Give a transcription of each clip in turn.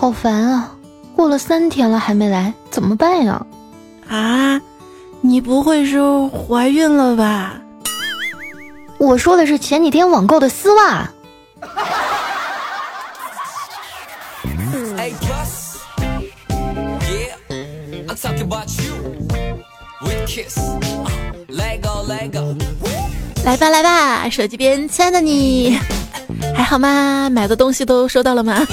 好烦啊！过了三天了还没来，怎么办呀？啊，你不会是怀孕了吧？我说的是前几天网购的丝袜。来吧来吧，手机边亲爱的你，还好吗？买的东西都收到了吗？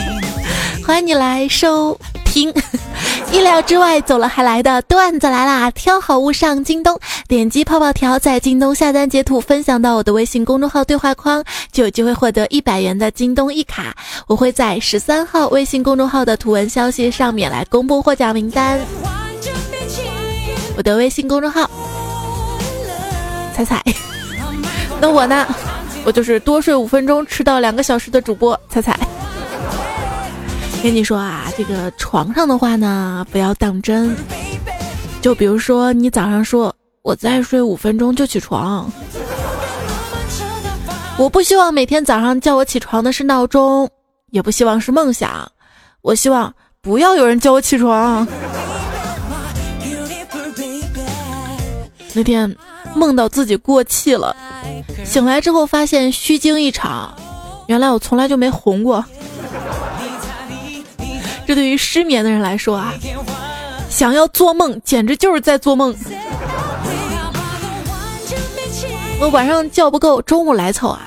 欢迎你来收听。意料之外，走了还来的段子来啦！挑好物上京东，点击泡泡条，在京东下单截图分享到我的微信公众号对话框，就有机会获得一百元的京东一卡。我会在十三号微信公众号的图文消息上面来公布获奖名单。我的微信公众号，彩彩。那我呢？我就是多睡五分钟，迟到两个小时的主播彩彩。跟你说啊，这个床上的话呢，不要当真。就比如说，你早上说我再睡五分钟就起床，我不希望每天早上叫我起床的是闹钟，也不希望是梦想，我希望不要有人叫我起床。那天梦到自己过气了，醒来之后发现虚惊一场，原来我从来就没红过。这对于失眠的人来说啊，想要做梦简直就是在做梦。我晚上觉不够，中午来凑啊。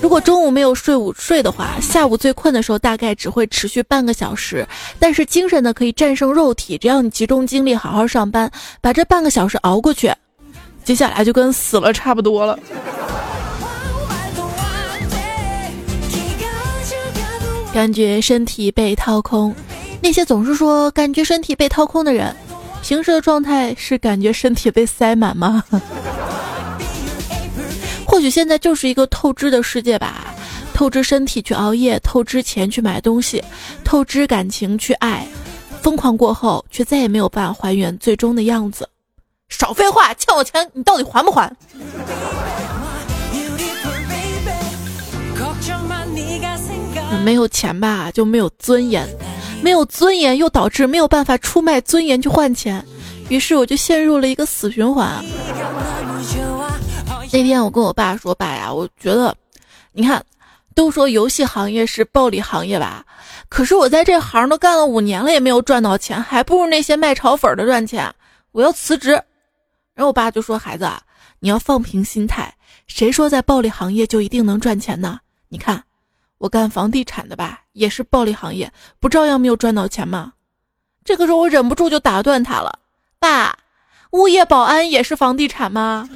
如果中午没有睡午睡的话，下午最困的时候大概只会持续半个小时，但是精神呢可以战胜肉体。只要你集中精力好好上班，把这半个小时熬过去，接下来就跟死了差不多了。感觉身体被掏空。那些总是说感觉身体被掏空的人，平时的状态是感觉身体被塞满吗？或许现在就是一个透支的世界吧，透支身体去熬夜，透支钱去买东西，透支感情去爱，疯狂过后却再也没有办法还原最终的样子。少废话，欠我钱你到底还不还？没有钱吧，就没有尊严。没有尊严，又导致没有办法出卖尊严去换钱，于是我就陷入了一个死循环。那天我跟我爸说：“爸呀，我觉得，你看，都说游戏行业是暴利行业吧，可是我在这行都干了五年了，也没有赚到钱，还不如那些卖炒粉的赚钱。我要辞职。”然后我爸就说：“孩子，你要放平心态，谁说在暴利行业就一定能赚钱呢？你看。”我干房地产的吧，也是暴利行业，不照样没有赚到钱吗？这个时候我忍不住就打断他了：“爸，物业保安也是房地产吗？”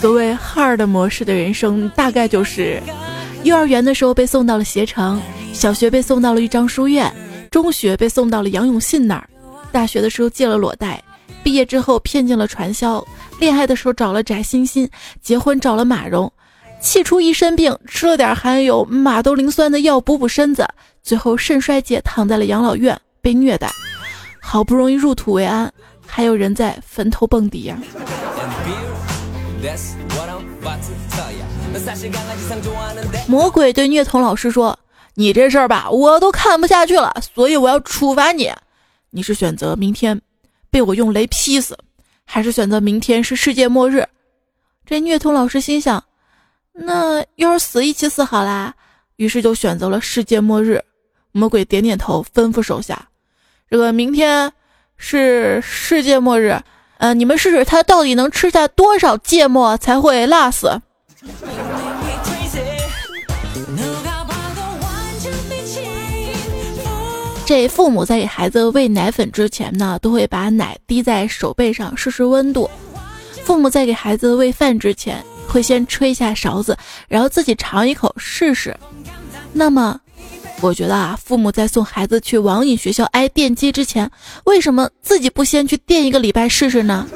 所谓 hard 模式的人生，大概就是幼儿园的时候被送到了携程，小学被送到了一张书院，中学被送到了杨永信那儿，大学的时候借了裸贷。毕业之后骗进了传销，恋爱的时候找了翟欣欣，结婚找了马蓉，气出一身病，吃了点含有马兜铃酸的药补补身子，最后肾衰竭躺在了养老院被虐待，好不容易入土为安，还有人在坟头蹦迪呀。魔鬼对虐童老师说：“你这事儿吧，我都看不下去了，所以我要处罚你。你是选择明天。”被我用雷劈死，还是选择明天是世界末日？这虐童老师心想，那要是死一起死好啦，于是就选择了世界末日。魔鬼点点头，吩咐手下：“这个明天是世界末日，呃，你们试试他到底能吃下多少芥末才会辣死。”这父母在给孩子喂奶粉之前呢，都会把奶滴在手背上试试温度。父母在给孩子喂饭之前，会先吹一下勺子，然后自己尝一口试试。那么，我觉得啊，父母在送孩子去网瘾学校挨电击之前，为什么自己不先去电一个礼拜试试呢？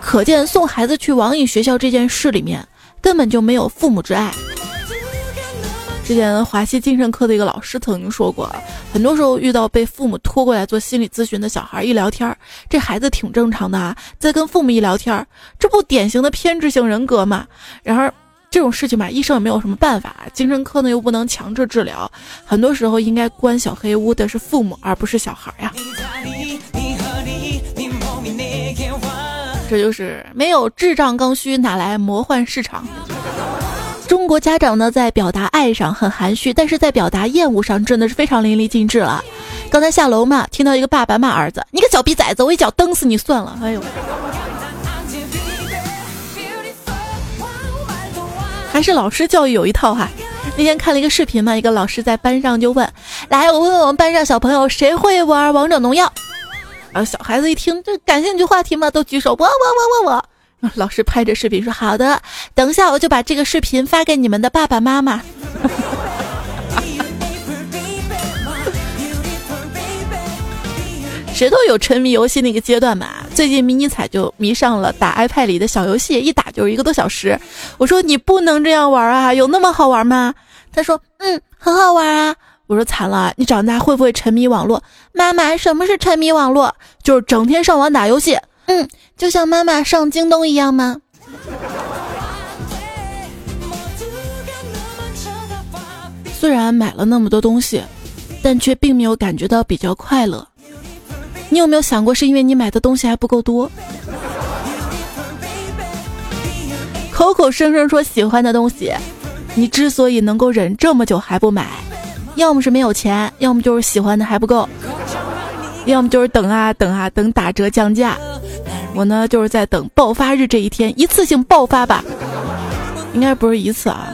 可见送孩子去网瘾学校这件事里面，根本就没有父母之爱。之前华西精神科的一个老师曾经说过，很多时候遇到被父母拖过来做心理咨询的小孩，一聊天，这孩子挺正常的啊，在跟父母一聊天，这不典型的偏执性人格吗？然而这种事情吧，医生也没有什么办法，精神科呢又不能强制治疗，很多时候应该关小黑屋的是父母，而不是小孩呀。这就是没有智障刚需，哪来魔幻市场？中国家长呢，在表达爱上很含蓄，但是在表达厌恶上真的是非常淋漓尽致了。刚才下楼嘛，听到一个爸爸骂儿子：“你个小逼崽子，我一脚蹬死你算了。”哎呦，还是老师教育有一套哈。那天看了一个视频嘛，一个老师在班上就问：“来，我问问我们班上小朋友，谁会玩王者荣耀？”然后小孩子一听这感兴趣话题嘛，都举手：“我我我我我。” 老师拍着视频说：“好的，等一下我就把这个视频发给你们的爸爸妈妈。”谁都有沉迷游戏那个阶段嘛。最近迷你彩就迷上了打 iPad 里的小游戏，一打就是一个多小时。我说：“你不能这样玩啊，有那么好玩吗？”他说：“嗯，很好玩啊。”我说：“惨了，你长大会不会沉迷网络？”妈妈，什么是沉迷网络？就是整天上网打游戏。嗯，就像妈妈上京东一样吗？虽然买了那么多东西，但却并没有感觉到比较快乐。你有没有想过，是因为你买的东西还不够多？口口声声说喜欢的东西，你之所以能够忍这么久还不买，要么是没有钱，要么就是喜欢的还不够，要么就是等啊等啊等打折降价。我呢，就是在等爆发日这一天，一次性爆发吧。应该不是一次啊，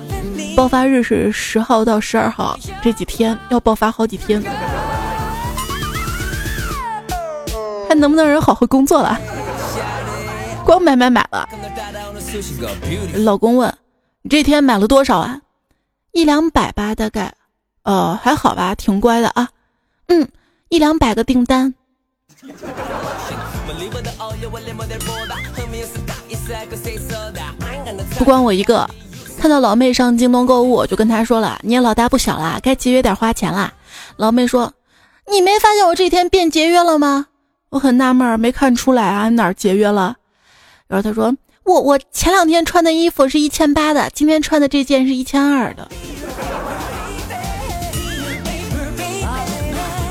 爆发日是十号到十二号这几天要爆发好几天，还能不能人好好工作了？光买买买了。老公问：“你这天买了多少啊？”一两百吧，大概。呃，还好吧，挺乖的啊。嗯，一两百个订单。不光我一个，看到老妹上京东购物，我就跟她说了：“你也老大不小了，该节约点花钱啦。”老妹说：“你没发现我这几天变节约了吗？”我很纳闷，没看出来啊，哪节约了？然后她说：“我我前两天穿的衣服是一千八的，今天穿的这件是一千二的。”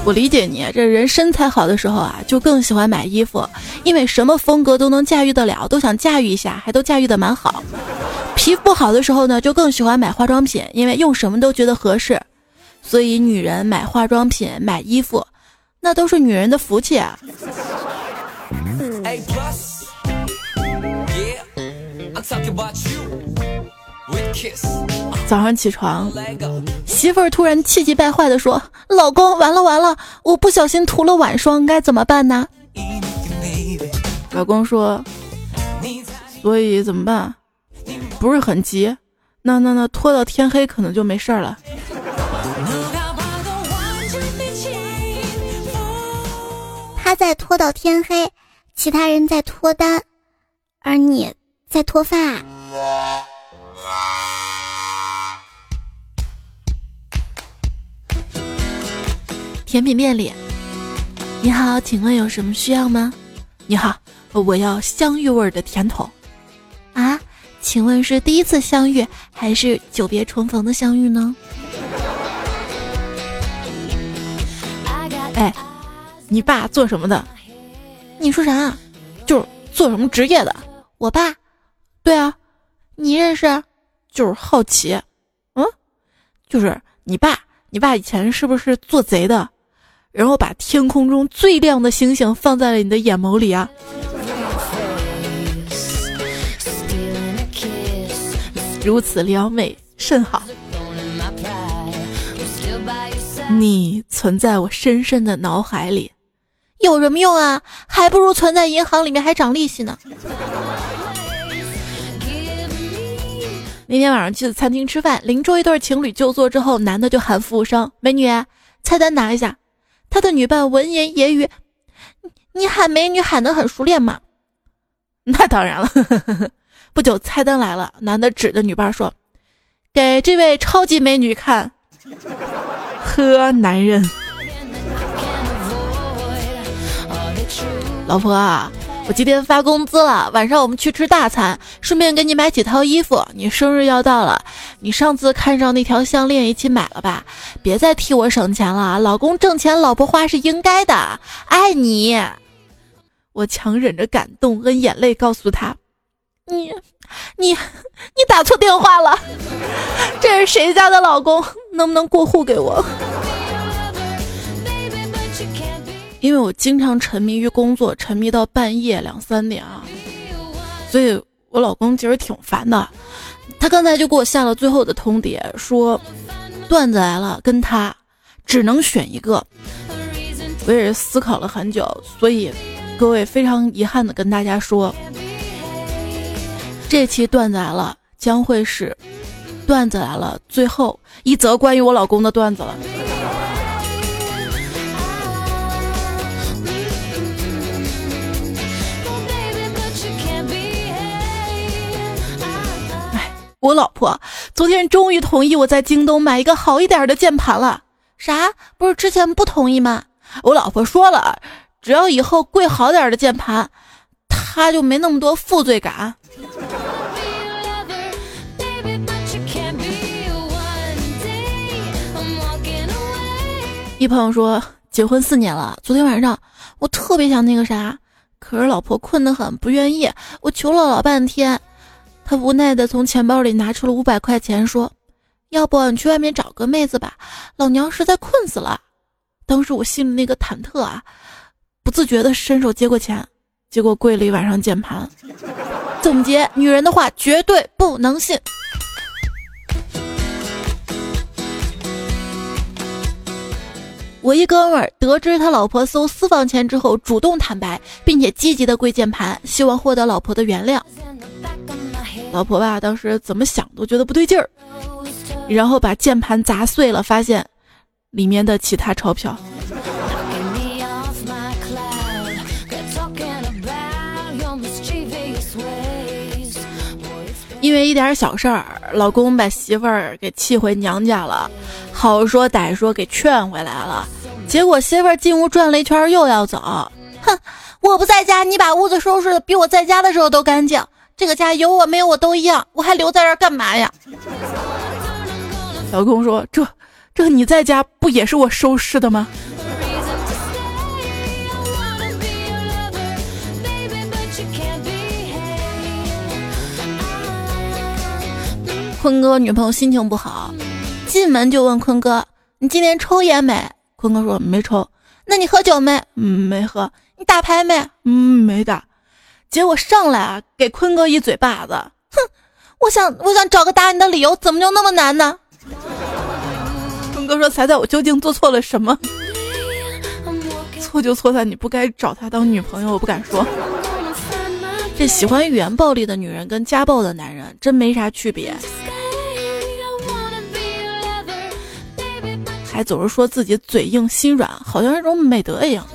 我理解你，这人身材好的时候啊，就更喜欢买衣服，因为什么风格都能驾驭得了，都想驾驭一下，还都驾驭的蛮好。皮肤好的时候呢，就更喜欢买化妆品，因为用什么都觉得合适。所以女人买化妆品、买衣服，那都是女人的福气啊。早上起床，媳妇儿突然气急败坏地说：“老公，完了完了，我不小心涂了晚霜，该怎么办呢？”老公说：“所以怎么办？不是很急，那那那拖到天黑可能就没事儿了。”他在拖到天黑，其他人在脱单，而你在脱发。甜品店里，你好，请问有什么需要吗？你好，我要香芋味的甜筒。啊，请问是第一次相遇还是久别重逢的相遇呢？哎，你爸做什么的？你说啥？就是做什么职业的？我爸？对啊，你认识？就是好奇，嗯，就是你爸，你爸以前是不是做贼的？然后把天空中最亮的星星放在了你的眼眸里啊！如此撩妹甚好，你存在我深深的脑海里，有什么用啊？还不如存在银行里面，还涨利息呢。那天晚上去的餐厅吃饭，邻桌一对情侣就座之后，男的就喊服务生：“美女，菜单拿一下。”他的女伴闻言揶揄：“你你喊美女喊得很熟练嘛？” 那当然了。不久菜单来了，男的指着女伴说：“给这位超级美女看。呵，男人。老婆啊，我今天发工资了，晚上我们去吃大餐，顺便给你买几套衣服。你生日要到了，你上次看上那条项链，一起买了吧？别再替我省钱了，老公挣钱，老婆花是应该的。爱你。我强忍着感动跟眼泪告诉他：“你，你，你打错电话了，这是谁家的老公？能不能过户给我？”因为我经常沉迷于工作，沉迷到半夜两三点啊，所以我老公其实挺烦的。他刚才就给我下了最后的通牒，说段子来了，跟他只能选一个。我也是思考了很久，所以。各位非常遗憾的跟大家说，这期段子来了将会是段子来了最后一则关于我老公的段子了。我老婆昨天终于同意我在京东买一个好一点的键盘了。啥？不是之前不同意吗？我老婆说了。只要以后贵好点的键盘，他就没那么多负罪感。一朋友说结婚四年了，昨天晚上我特别想那个啥，可是老婆困得很，不愿意。我求了老半天，他无奈的从钱包里拿出了五百块钱，说：“要不你去外面找个妹子吧，老娘实在困死了。”当时我心里那个忐忑啊！不自觉的伸手接过钱，结果跪了一晚上键盘。总结：女人的话绝对不能信。我一哥们儿得知他老婆搜私房钱之后，主动坦白，并且积极的跪键盘，希望获得老婆的原谅。老婆吧，当时怎么想都觉得不对劲儿，然后把键盘砸碎了，发现里面的其他钞票。因为一点小事儿，老公把媳妇儿给气回娘家了，好说歹说给劝回来了，结果媳妇儿进屋转了一圈又要走，哼，我不在家，你把屋子收拾的比我在家的时候都干净，这个家有我没有我都一样，我还留在这儿干嘛呀？老公说：“这这你在家不也是我收拾的吗？”坤哥女朋友心情不好，进门就问坤哥：“你今天抽烟没？”坤哥说：“没抽。”那你喝酒没？嗯，没喝。你打牌没？嗯，没打。结果上来啊，给坤哥一嘴巴子。哼，我想，我想找个打你的理由，怎么就那么难呢？坤哥说：“彩彩，我究竟做错了什么？错就错在你不该找他当女朋友。”我不敢说。这喜欢语言暴力的女人跟家暴的男人真没啥区别。还总是说自己嘴硬心软，好像是种美德一样。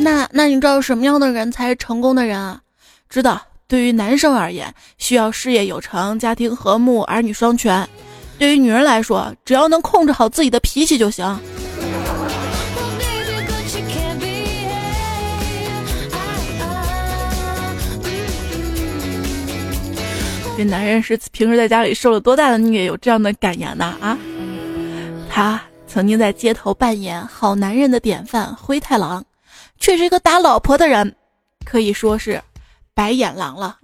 那那你知道什么样的人才是成功的人啊？知道，对于男生而言，需要事业有成、家庭和睦、儿女双全；对于女人来说，只要能控制好自己的脾气就行。这男人是平时在家里受了多大的虐，有这样的感言呢？啊，他曾经在街头扮演好男人的典范灰太狼，却是一个打老婆的人，可以说是白眼狼了。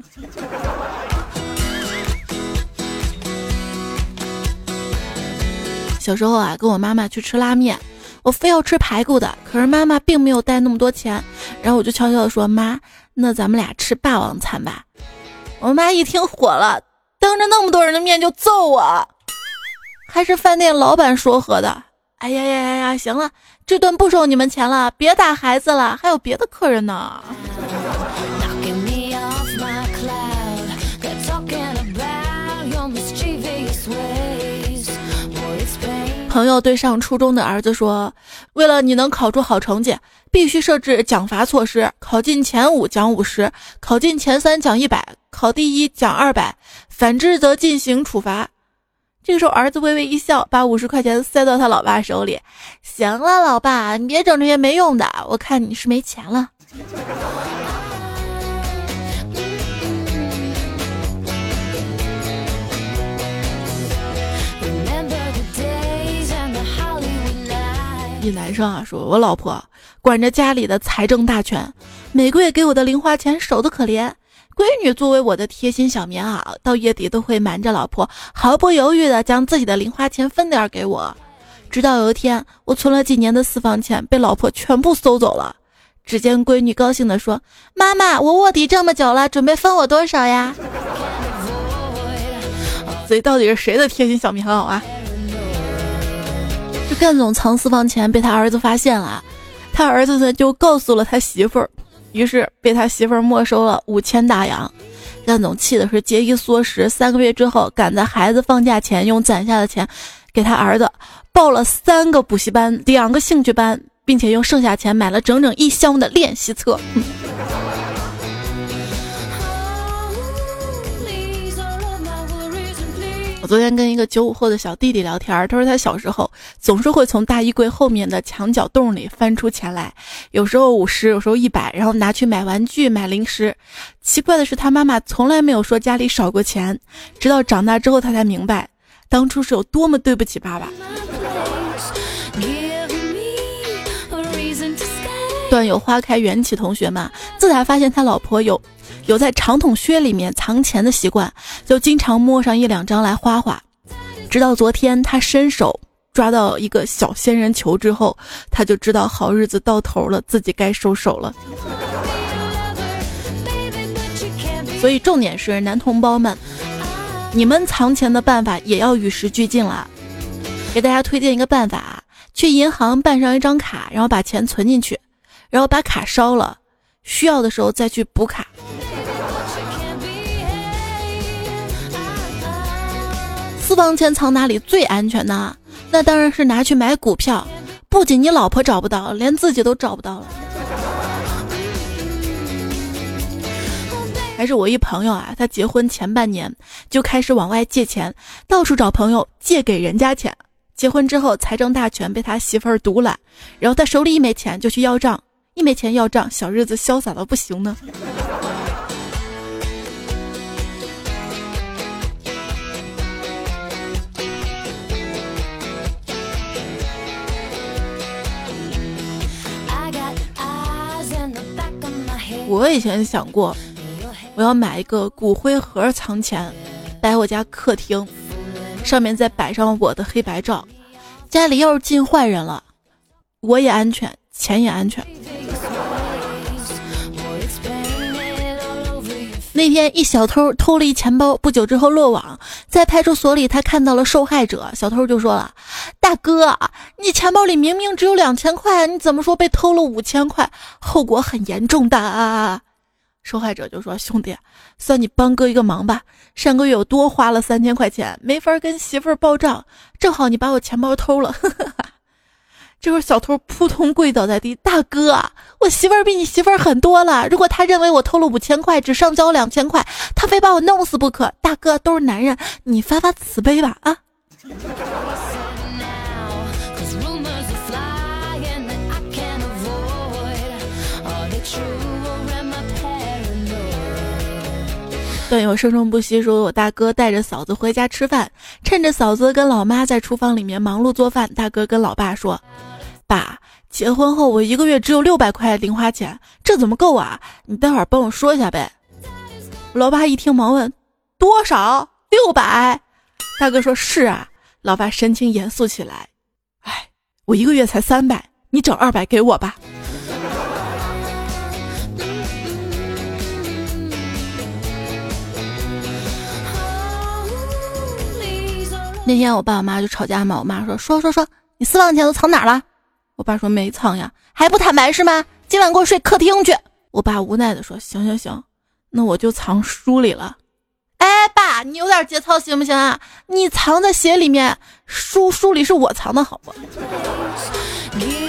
小时候啊，跟我妈妈去吃拉面，我非要吃排骨的，可是妈妈并没有带那么多钱，然后我就悄悄的说：“妈，那咱们俩吃霸王餐吧。”我妈一听火了，当着那么多人的面就揍我，还是饭店老板说和的。哎呀呀呀呀！行了，这顿不收你们钱了，别打孩子了，还有别的客人呢。朋友对上初中的儿子说：“为了你能考出好成绩，必须设置奖罚措施，考进前五奖五十，考进前三奖一百，考第一奖二百，反之则进行处罚。”这个时候，儿子微微一笑，把五十块钱塞到他老爸手里。行了，老爸，你别整这些没用的，我看你是没钱了。一男生啊，说我老婆管着家里的财政大权，每个月给我的零花钱少得可怜。闺女作为我的贴心小棉袄，到月底都会瞒着老婆，毫不犹豫的将自己的零花钱分点给我。直到有一天，我存了几年的私房钱被老婆全部搜走了。只见闺女高兴地说：“妈妈，我卧底这么久了，准备分我多少呀？”所以到底是谁的贴心小棉袄啊？这干总藏私房钱被他儿子发现了，他儿子呢就告诉了他媳妇儿，于是被他媳妇儿没收了五千大洋。干总气的是节衣缩食，三个月之后赶在孩子放假前，用攒下的钱给他儿子报了三个补习班、两个兴趣班，并且用剩下钱买了整整一箱的练习册。我昨天跟一个九五后的小弟弟聊天，他说他小时候总是会从大衣柜后面的墙角洞里翻出钱来，有时候五十，有时候一百，然后拿去买玩具、买零食。奇怪的是，他妈妈从来没有说家里少过钱，直到长大之后他才明白，当初是有多么对不起爸爸。段有花开缘起同学嘛，自打发现他老婆有。有在长筒靴里面藏钱的习惯，就经常摸上一两张来花花。直到昨天，他伸手抓到一个小仙人球之后，他就知道好日子到头了，自己该收手了。所以重点是，男同胞们，你们藏钱的办法也要与时俱进了。给大家推荐一个办法：去银行办上一张卡，然后把钱存进去，然后把卡烧了，需要的时候再去补卡。私房钱藏哪里最安全呢？那当然是拿去买股票，不仅你老婆找不到，连自己都找不到了。还是我一朋友啊，他结婚前半年就开始往外借钱，到处找朋友借给人家钱。结婚之后，财政大权被他媳妇儿独揽，然后他手里一没钱就去要账，一没钱要账，小日子潇洒的不行呢。我以前想过，我要买一个骨灰盒藏钱，摆我家客厅，上面再摆上我的黑白照。家里要是进坏人了，我也安全，钱也安全。那天一小偷偷了一钱包，不久之后落网，在派出所里他看到了受害者，小偷就说了：“大哥，你钱包里明明只有两千块，你怎么说被偷了五千块？后果很严重的。”受害者就说：“兄弟，算你帮哥一个忙吧，上个月我多花了三千块钱，没法跟媳妇儿报账，正好你把我钱包偷了。”这会儿小偷扑通跪倒在地，大哥，我媳妇儿比你媳妇儿狠多了。如果他认为我偷了五千块，只上交两千块，他非把我弄死不可。大哥，都是男人，你发发慈悲吧啊！段友生生不息说，我大哥带着嫂子回家吃饭，趁着嫂子跟老妈在厨房里面忙碌做饭，大哥跟老爸说。爸，结婚后我一个月只有六百块零花钱，这怎么够啊？你待会儿帮我说一下呗。老爸一听，忙问：多少？六百？大哥说是啊。老爸神情严肃起来：哎，我一个月才三百，你整二百给我吧。那天我爸我妈就吵架嘛，我妈说：说说说，你私房钱都藏哪了？我爸说没藏呀，还不坦白是吗？今晚给我睡客厅去。我爸无奈的说：行行行，那我就藏书里了。哎，爸，你有点节操行不行啊？你藏在鞋里面，书书里是我藏的好不？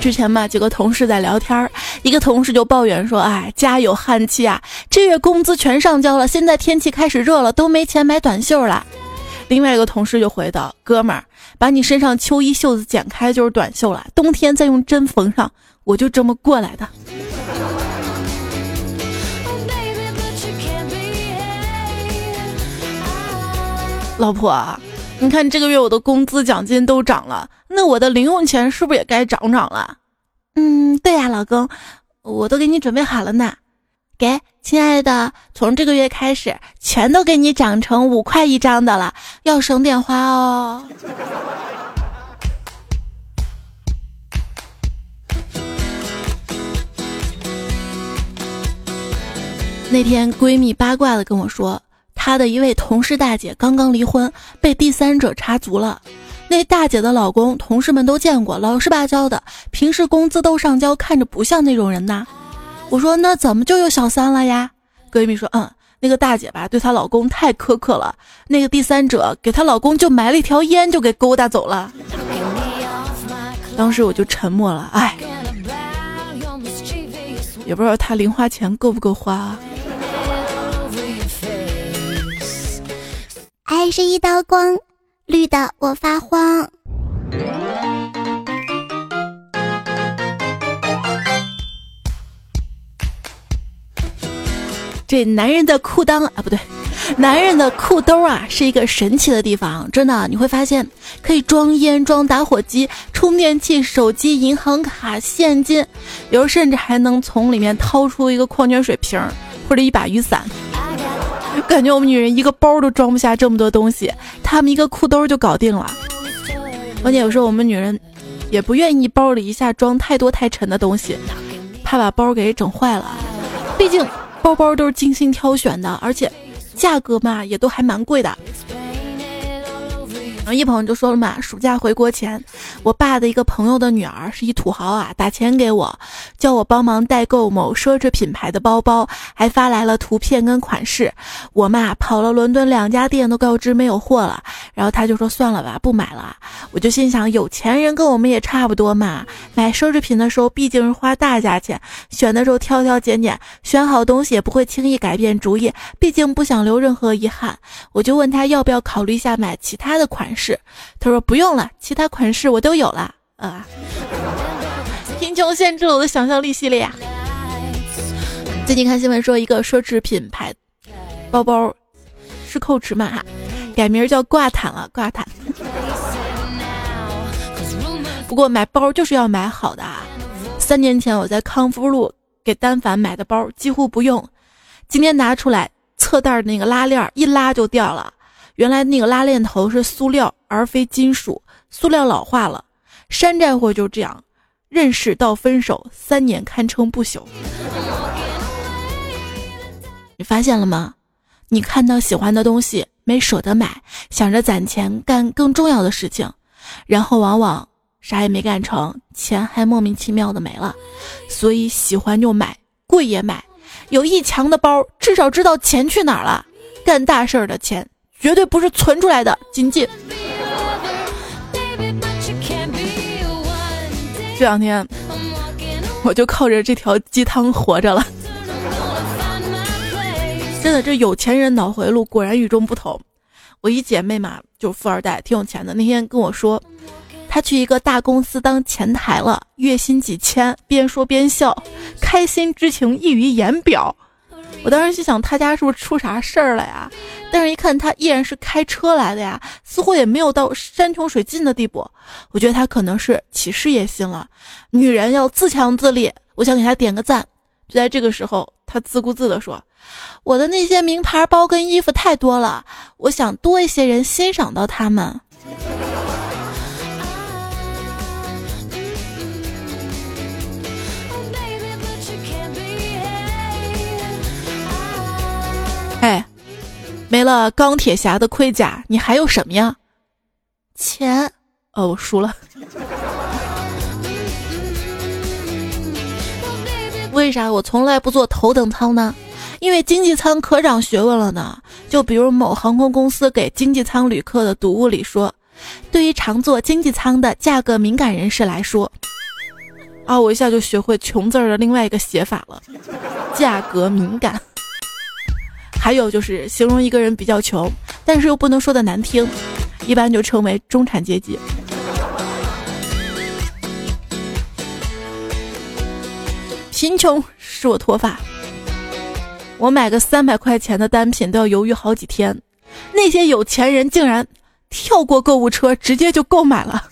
之前嘛，几个同事在聊天儿一个同事就抱怨说：“哎，家有旱气啊，这月工资全上交了，现在天气开始热了，都没钱买短袖了。”另外一个同事就回道：“哥们儿，把你身上秋衣袖子剪开就是短袖了，冬天再用针缝上，我就这么过来的。”老婆，你看这个月我的工资奖金都涨了。那我的零用钱是不是也该涨涨了？嗯，对呀，老公，我都给你准备好了呢。给，亲爱的，从这个月开始，全都给你涨成五块一张的了，要省点花哦。那天闺蜜八卦的跟我说，她的一位同事大姐刚刚离婚，被第三者插足了。那大姐的老公，同事们都见过，老实巴交的，平时工资都上交，看着不像那种人呐。我说那怎么就有小三了呀？闺蜜说，嗯，那个大姐吧，对她老公太苛刻了。那个第三者给她老公就买了一条烟，就给勾搭走了。当时我就沉默了，哎，也不知道她零花钱够不够花。爱是一道光。绿的我发慌。这男人的裤裆啊，不对，男人的裤兜啊，是一个神奇的地方。真的，你会发现可以装烟、装打火机、充电器、手机、银行卡、现金，有时甚至还能从里面掏出一个矿泉水瓶或者一把雨伞。感觉我们女人一个包都装不下这么多东西，他们一个裤兜就搞定了。关键有时候我们女人也不愿意包里一下装太多太沉的东西，怕把包给整坏了。毕竟包包都是精心挑选的，而且价格嘛也都还蛮贵的。然后一朋友就说了嘛，暑假回国前，我爸的一个朋友的女儿是一土豪啊，打钱给我，叫我帮忙代购某奢侈品牌的包包，还发来了图片跟款式。我嘛跑了伦敦两家店都告知没有货了，然后他就说算了吧，不买了。我就心想，有钱人跟我们也差不多嘛，买奢侈品的时候毕竟是花大价钱，选的时候挑挑拣拣，选好东西也不会轻易改变主意，毕竟不想留任何遗憾。我就问他要不要考虑一下买其他的款式。是，他说不用了，其他款式我都有了。啊，贫穷限制了我的想象力系列。最近看新闻说，一个奢侈品牌包包是蔻驰嘛，改名叫挂毯了，挂毯。不过买包就是要买好的啊。三年前我在康复路给单反买的包几乎不用，今天拿出来侧袋那个拉链一拉就掉了。原来那个拉链头是塑料而非金属，塑料老化了，山寨货就这样，认识到分手三年堪称不朽。你发现了吗？你看到喜欢的东西没舍得买，想着攒钱干更重要的事情，然后往往啥也没干成，钱还莫名其妙的没了。所以喜欢就买，贵也买，有一墙的包，至少知道钱去哪儿了，干大事儿的钱。绝对不是存出来的，谨记。这两天我就靠着这条鸡汤活着了。真的，这有钱人脑回路果然与众不同。我一姐妹嘛，就富二代，挺有钱的。那天跟我说，她去一个大公司当前台了，月薪几千，边说边笑，开心之情溢于言表。我当时心想，他家是不是出啥事儿了呀？但是，一看他依然是开车来的呀，似乎也没有到山穷水尽的地步。我觉得他可能是起事业心了。女人要自强自立，我想给他点个赞。就在这个时候，他自顾自地说：“我的那些名牌包跟衣服太多了，我想多一些人欣赏到他们。”没了钢铁侠的盔甲，你还有什么呀？钱。哦，我输了。为啥我从来不坐头等舱呢？因为经济舱可长学问了呢。就比如某航空公司给经济舱旅客的读物里说，对于常坐经济舱的价格敏感人士来说，啊，我一下就学会“穷”字儿的另外一个写法了，价格敏感。还有就是形容一个人比较穷，但是又不能说的难听，一般就称为中产阶级。贫穷使我脱发，我买个三百块钱的单品都要犹豫好几天，那些有钱人竟然跳过购物车直接就购买了。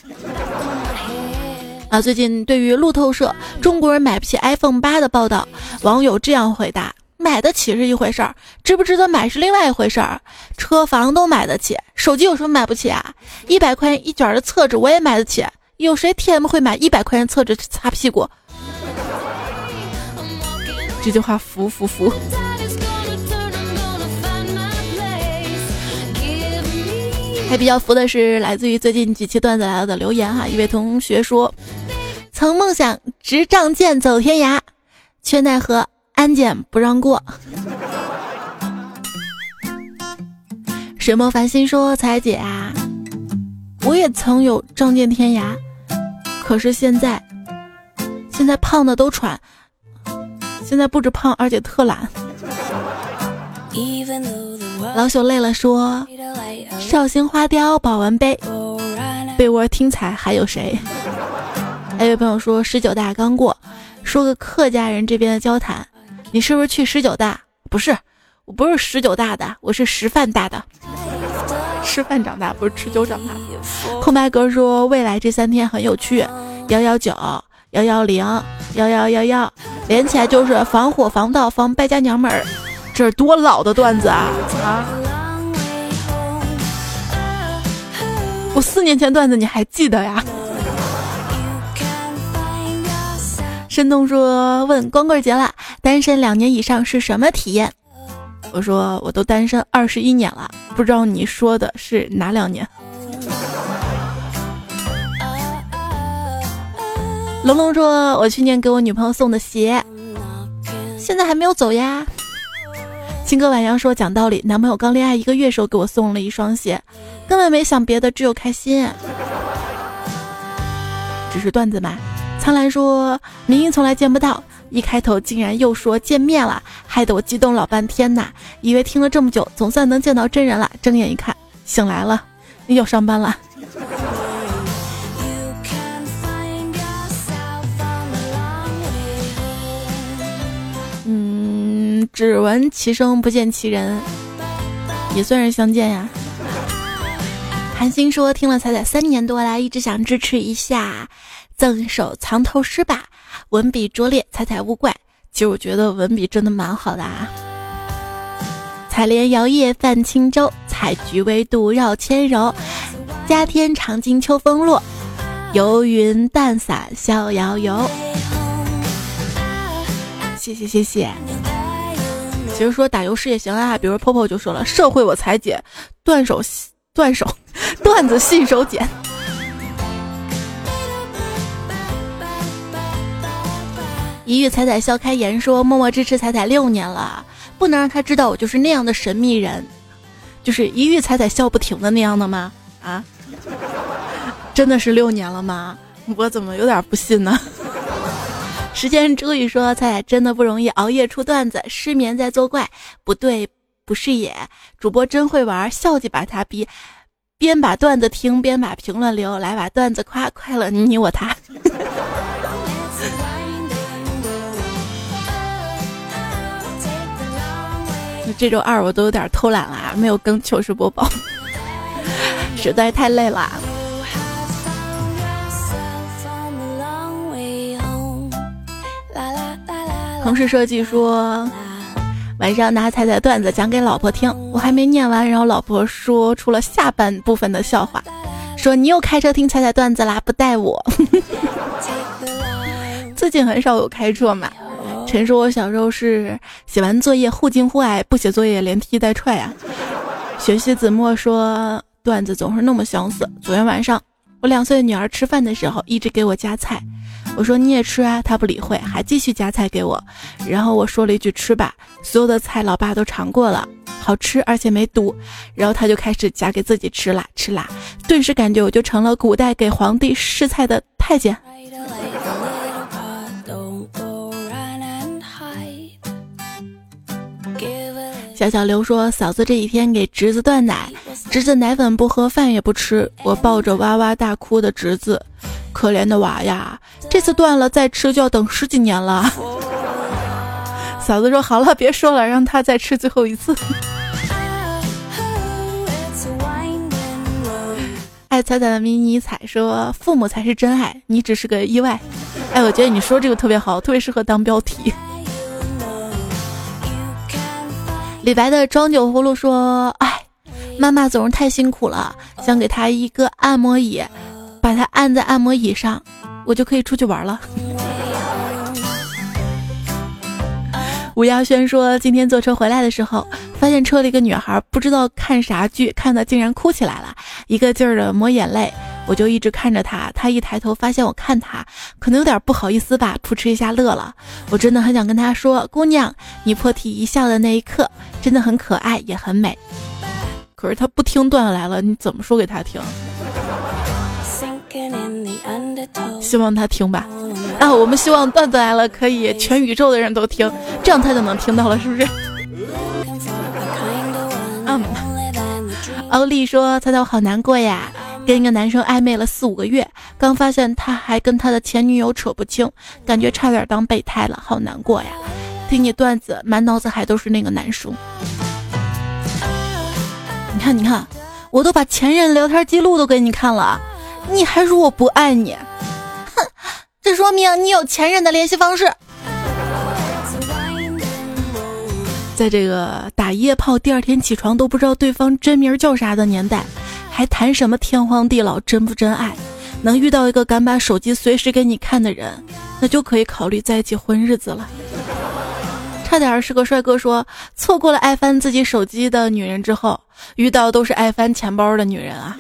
啊，最近对于路透社中国人买不起 iPhone 八的报道，网友这样回答：买得起是一回事儿，值不值得买是另外一回事儿。车房都买得起，手机有什么买不起啊？一百块钱一卷的厕纸我也买得起，有谁 TM 会买一百块钱厕纸擦屁股？这句话服服服。还比较服的是来自于最近几期段子来了的留言哈，一位同学说：“曾梦想执仗剑走天涯，却奈何安检不让过。”水墨繁星说：“彩姐啊，我也曾有仗剑天涯，可是现在，现在胖的都喘。”现在不止胖，而且特懒。老朽累了，说：“绍兴花雕保温杯，被窝听彩还有谁？”还有朋友说十九大刚过，说个客家人这边的交谈，你是不是去十九大？不是，我不是十九大的，我是师范大的，吃饭长大，不是吃酒长大。空白格说未来这三天很有趣，幺幺九。幺幺零幺幺幺幺，连起来就是防火防盗防败家娘们儿，这是多老的段子啊啊！我四年前段子你还记得呀？申东说问光棍节了，单身两年以上是什么体验？我说我都单身二十一年了，不知道你说的是哪两年？龙龙说：“我去年给我女朋友送的鞋，现在还没有走呀。”青哥晚阳说：“讲道理，男朋友刚恋爱一个月时候给我送了一双鞋，根本没想别的，只有开心。”只是段子嘛。苍兰说：“明明从来见不到，一开头竟然又说见面了，害得我激动老半天呐！以为听了这么久，总算能见到真人了。睁眼一看，醒来了，又上班了。”嗯只闻其声不见其人，也算是相见呀。韩星说听了彩彩三年多来，一直想支持一下，赠一首藏头诗吧。文笔拙劣，彩彩勿怪。其实我觉得文笔真的蛮好的啊。采莲摇曳泛轻舟，采菊微渡绕千柔。家天长经秋风落，游云淡散逍遥游。谢谢谢谢。其实说打油诗也行啊，比如泡泡就说了，社会我裁剪，断手断手，段子信手剪。一遇彩彩笑开颜说，默默支持彩彩六年了，不能让他知道我就是那样的神秘人，就是一遇彩彩笑不停的那样的吗？啊，真的是六年了吗？我怎么有点不信呢？时间注意说，彩彩真的不容易，熬夜出段子，失眠在作怪，不对，不是也。主播真会玩，笑就把他逼，边把段子听，边把评论留，来把段子夸，快乐你我他。这周二我都有点偷懒了，没有更糗事播报，实在太累了。同事设计说，晚上拿彩彩段子讲给老婆听，我还没念完，然后老婆说出了下半部分的笑话，说你又开车听彩彩段子啦，不带我。最近很少有开车嘛。陈说，我小时候是写完作业互敬互爱，不写作业连踢带踹啊。学习子墨说，段子总是那么相似。昨天晚上，我两岁的女儿吃饭的时候一直给我夹菜。我说你也吃啊，她不理会，还继续夹菜给我。然后我说了一句吃吧，所有的菜老爸都尝过了，好吃而且没毒。然后他就开始夹给自己吃啦吃啦，顿时感觉我就成了古代给皇帝试菜的太监。小小刘说：“嫂子这几天给侄子断奶，侄子奶粉不喝，饭也不吃。我抱着哇哇大哭的侄子，可怜的娃呀！这次断了再吃就要等十几年了。”嫂子说：“好了，别说了，让他再吃最后一次。”爱彩彩的迷你彩说：“父母才是真爱，你只是个意外。”哎，我觉得你说这个特别好，特别适合当标题。李白的装酒葫芦说：“哎，妈妈总是太辛苦了，想给她一个按摩椅，把她按在按摩椅上，我就可以出去玩了。”吴亚轩说：“今天坐车回来的时候，发现车里一个女孩不知道看啥剧，看的竟然哭起来了，一个劲儿的抹眼泪。我就一直看着他，他一抬头发现我看他，可能有点不好意思吧，扑哧一下乐了。我真的很想跟他说，姑娘，你破涕一笑的那一刻。”真的很可爱，也很美。可是他不听段子来了，你怎么说给他听？希望他听吧。啊，我们希望段子来了可以全宇宙的人都听，这样他就能听到了，是不是？嗯。欧丽说：“猜猜我好难过呀，跟一个男生暧昧了四五个月，刚发现他还跟他的前女友扯不清，感觉差点当备胎了，好难过呀。”听你段子，满脑子还都是那个男生。你看，你看，我都把前任聊天记录都给你看了，你还说我不爱你？哼，这说明你有前任的联系方式。在这个打夜炮第二天起床都不知道对方真名叫啥的年代，还谈什么天荒地老真不真爱？能遇到一个敢把手机随时给你看的人，那就可以考虑在一起混日子了。差点是个帅哥，说错过了爱翻自己手机的女人之后，遇到都是爱翻钱包的女人啊。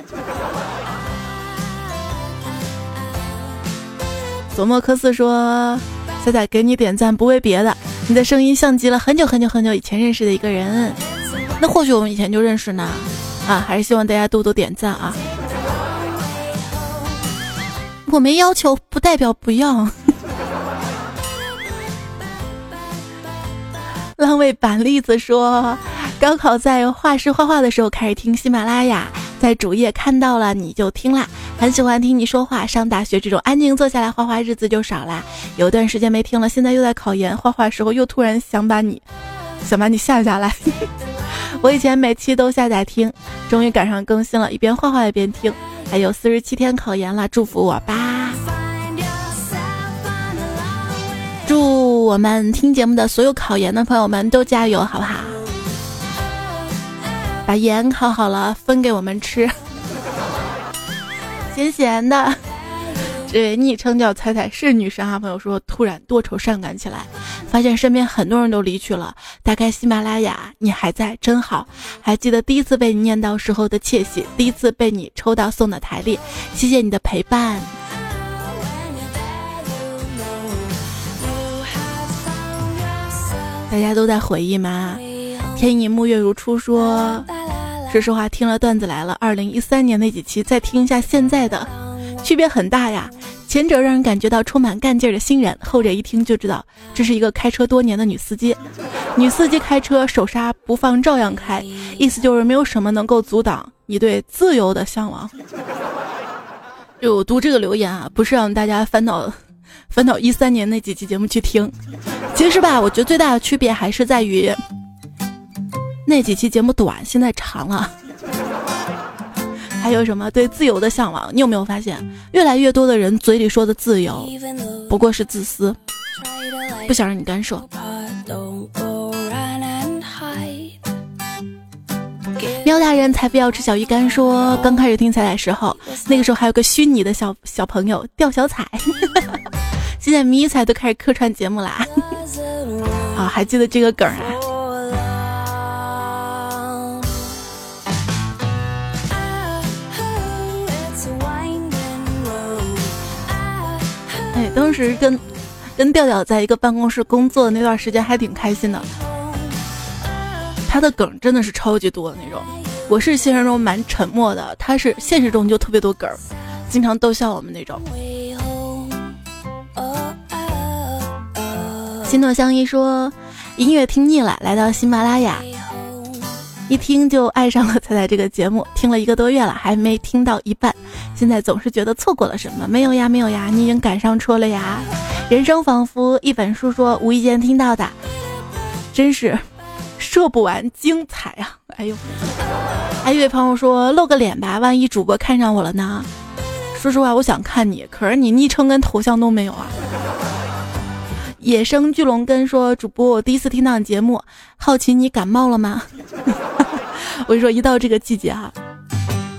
佐莫科斯说：“仔仔给你点赞，不为别的，你的声音像极了很久很久很久以前认识的一个人。那或许我们以前就认识呢，啊，还是希望大家多多点赞啊。我没要求，不代表不要。”浪味板栗子说：“高考在画室画画的时候开始听喜马拉雅，在主页看到了你就听啦，很喜欢听你说话。上大学这种安静坐下来画画日子就少啦，有段时间没听了，现在又在考研，画画时候又突然想把你，想把你下下来。我以前每期都下载听，终于赶上更新了，一边画画一边听。还有四十七天考研了，祝福我吧。”祝我们听节目的所有考研的朋友们都加油，好不好？把盐烤好了分给我们吃，咸咸的。这位昵称叫彩彩是女生啊，朋友说突然多愁善感起来，发现身边很多人都离去了。打开喜马拉雅，你还在，真好。还记得第一次被你念叨时候的窃喜，第一次被你抽到送的台历，谢谢你的陪伴。大家都在回忆吗？天意沐月如初说，说实话，听了段子来了，二零一三年那几期，再听一下现在的，区别很大呀。前者让人感觉到充满干劲的新人，后者一听就知道这是一个开车多年的女司机。女司机开车手刹不放照样开，意思就是没有什么能够阻挡你对自由的向往。就我读这个留言啊，不是让大家烦恼。翻到一三年那几期节目去听，其实吧，我觉得最大的区别还是在于那几期节目短，现在长了。还有什么对自由的向往？你有没有发现，越来越多的人嘴里说的自由，不过是自私，不想让你干涉。喵大人才不要吃小鱼干，说刚开始听彩彩时候，那个时候还有个虚拟的小小朋友钓小彩。现在迷彩都开始客串节目啦，啊，还记得这个梗啊？当时跟跟调调在一个办公室工作的那段时间还挺开心的。他的梗真的是超级多的那种，我是现实中蛮沉默的，他是现实中就特别多梗，经常逗笑我们那种。心诺相依说，音乐听腻了，来到喜马拉雅。一听就爱上了彩彩这个节目，听了一个多月了，还没听到一半，现在总是觉得错过了什么。没有呀，没有呀，你已经赶上车了呀。人生仿佛一本书，说无意间听到的，真是说不完精彩啊！哎呦，还有一位朋友说露个脸吧，万一主播看上我了呢？说实话，我想看你，可是你昵称跟头像都没有啊。野生巨龙根说：“主播，我第一次听到你节目，好奇你感冒了吗？” 我跟你说，一到这个季节啊，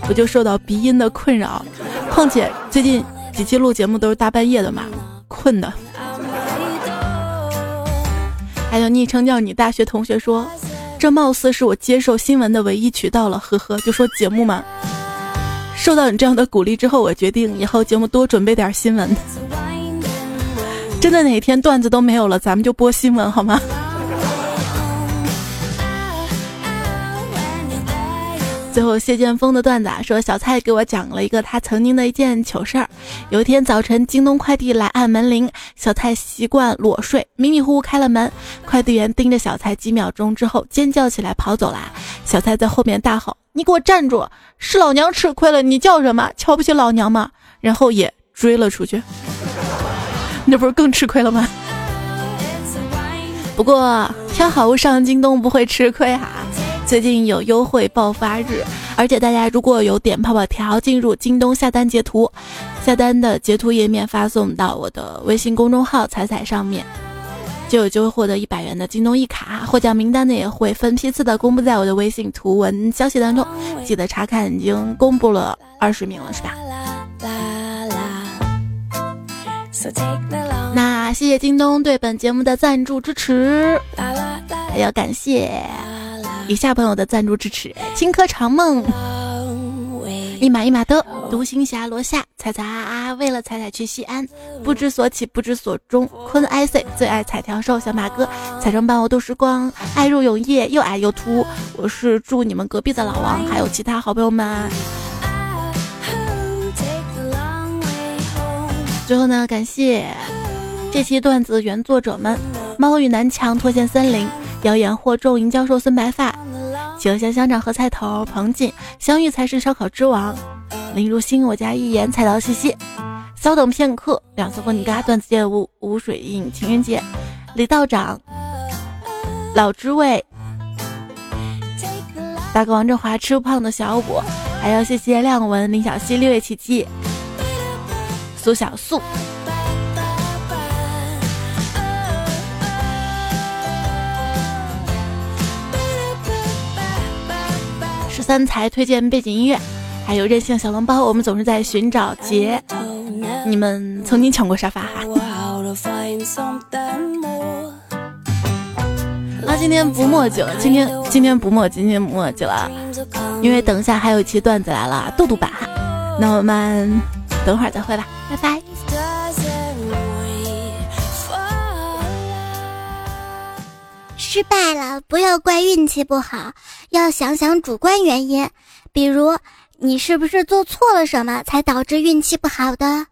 我就受到鼻音的困扰。况且最近几期录节目都是大半夜的嘛，困的。还有昵称叫你大学同学说：“这貌似是我接受新闻的唯一渠道了。”呵呵，就说节目嘛。受到你这样的鼓励之后，我决定以后节目多准备点新闻。真的哪天段子都没有了，咱们就播新闻好吗？最后谢剑锋的段子啊，说小蔡给我讲了一个他曾经的一件糗事儿。有一天早晨，京东快递来按门铃，小蔡习惯裸睡，迷迷糊糊开了门，快递员盯着小蔡几秒钟之后尖叫起来跑走了。小蔡在后面大吼：“你给我站住！是老娘吃亏了，你叫什么？瞧不起老娘吗？”然后也追了出去。那不是更吃亏了吗？不过挑好物上京东不会吃亏哈。最近有优惠爆发日，而且大家如果有点泡泡条进入京东下单截图，下单的截图页面发送到我的微信公众号“彩彩”上面，就有机会获得一百元的京东一卡。获奖名单呢也会分批次的公布在我的微信图文消息当中，记得查看。已经公布了二十名了，是吧？那谢谢京东对本节目的赞助支持，还要感谢以下朋友的赞助支持：青稞长梦、一马一马的独行侠罗夏、彩彩啊啊，为了彩彩去西安，不知所起不知所终，坤 IC 最爱彩条兽小马哥，彩妆伴我度时光，爱入永夜又矮又秃，我是住你们隔壁的老王，还有其他好朋友们。最后呢，感谢这期段子原作者们：猫与南墙、脱线森林、谣言惑众、银教授、孙白发、企鹅香香长和菜头、彭锦、相遇才是烧烤之王、林如心、我家一言、菜刀西西。稍等片刻，两次风你嘎段子界无无水印、情人节、李道长、老知味、大哥王振华、吃不胖的小五，还要谢谢亮文、林小溪、六月奇迹。苏小素，十三才推荐背景音乐，还有任性小笼包。我们总是在寻找杰，你们曾经抢过沙发哈。啊，今天不墨迹了，今天今天不墨迹，今天不墨迹了，因为等一下还有一期段子来了，豆豆版哈。那我们。等会儿再会吧，拜拜。失败了，不要怪运气不好，要想想主观原因，比如你是不是做错了什么，才导致运气不好的。